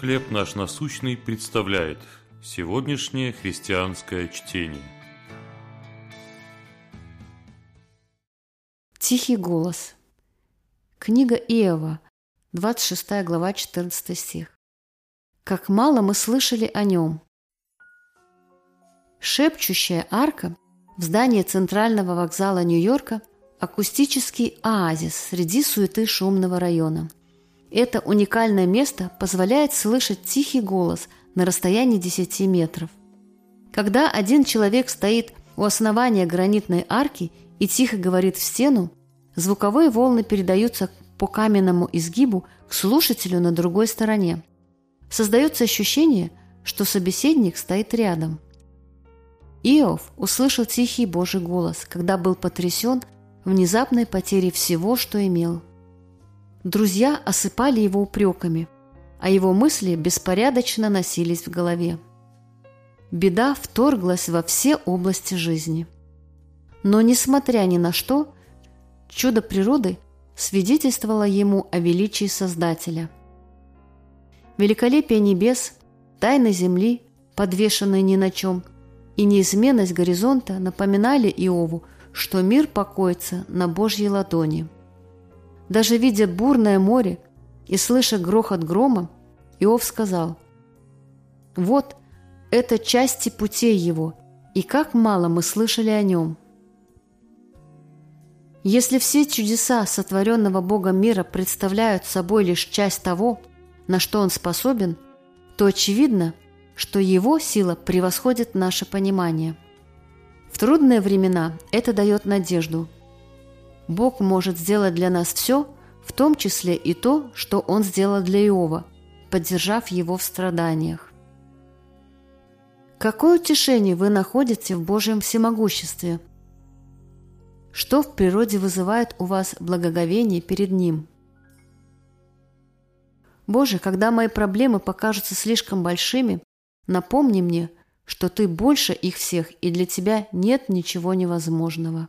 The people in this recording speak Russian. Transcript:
«Хлеб наш насущный» представляет сегодняшнее христианское чтение. Тихий голос. Книга Иова, 26 глава, 14 стих. «Как мало мы слышали о нем». Шепчущая арка в здании Центрального вокзала Нью-Йорка – акустический оазис среди суеты шумного района – это уникальное место позволяет слышать тихий голос на расстоянии 10 метров. Когда один человек стоит у основания гранитной арки и тихо говорит в стену, звуковые волны передаются по каменному изгибу к слушателю на другой стороне. Создается ощущение, что собеседник стоит рядом. Иов услышал тихий Божий голос, когда был потрясен внезапной потерей всего, что имел – Друзья осыпали его упреками, а его мысли беспорядочно носились в голове. Беда вторглась во все области жизни. Но, несмотря ни на что, чудо природы свидетельствовало ему о величии Создателя. Великолепие небес, тайны земли, подвешенные ни на чем, и неизменность горизонта напоминали Иову, что мир покоится на Божьей ладони – даже видя бурное море и слыша грохот грома, Иов сказал, «Вот, это части путей его, и как мало мы слышали о нем». Если все чудеса сотворенного Богом мира представляют собой лишь часть того, на что Он способен, то очевидно, что Его сила превосходит наше понимание. В трудные времена это дает надежду – Бог может сделать для нас все, в том числе и то, что Он сделал для Иова, поддержав его в страданиях. Какое утешение вы находите в Божьем всемогуществе? Что в природе вызывает у вас благоговение перед Ним? Боже, когда мои проблемы покажутся слишком большими, напомни мне, что Ты больше их всех, и для Тебя нет ничего невозможного.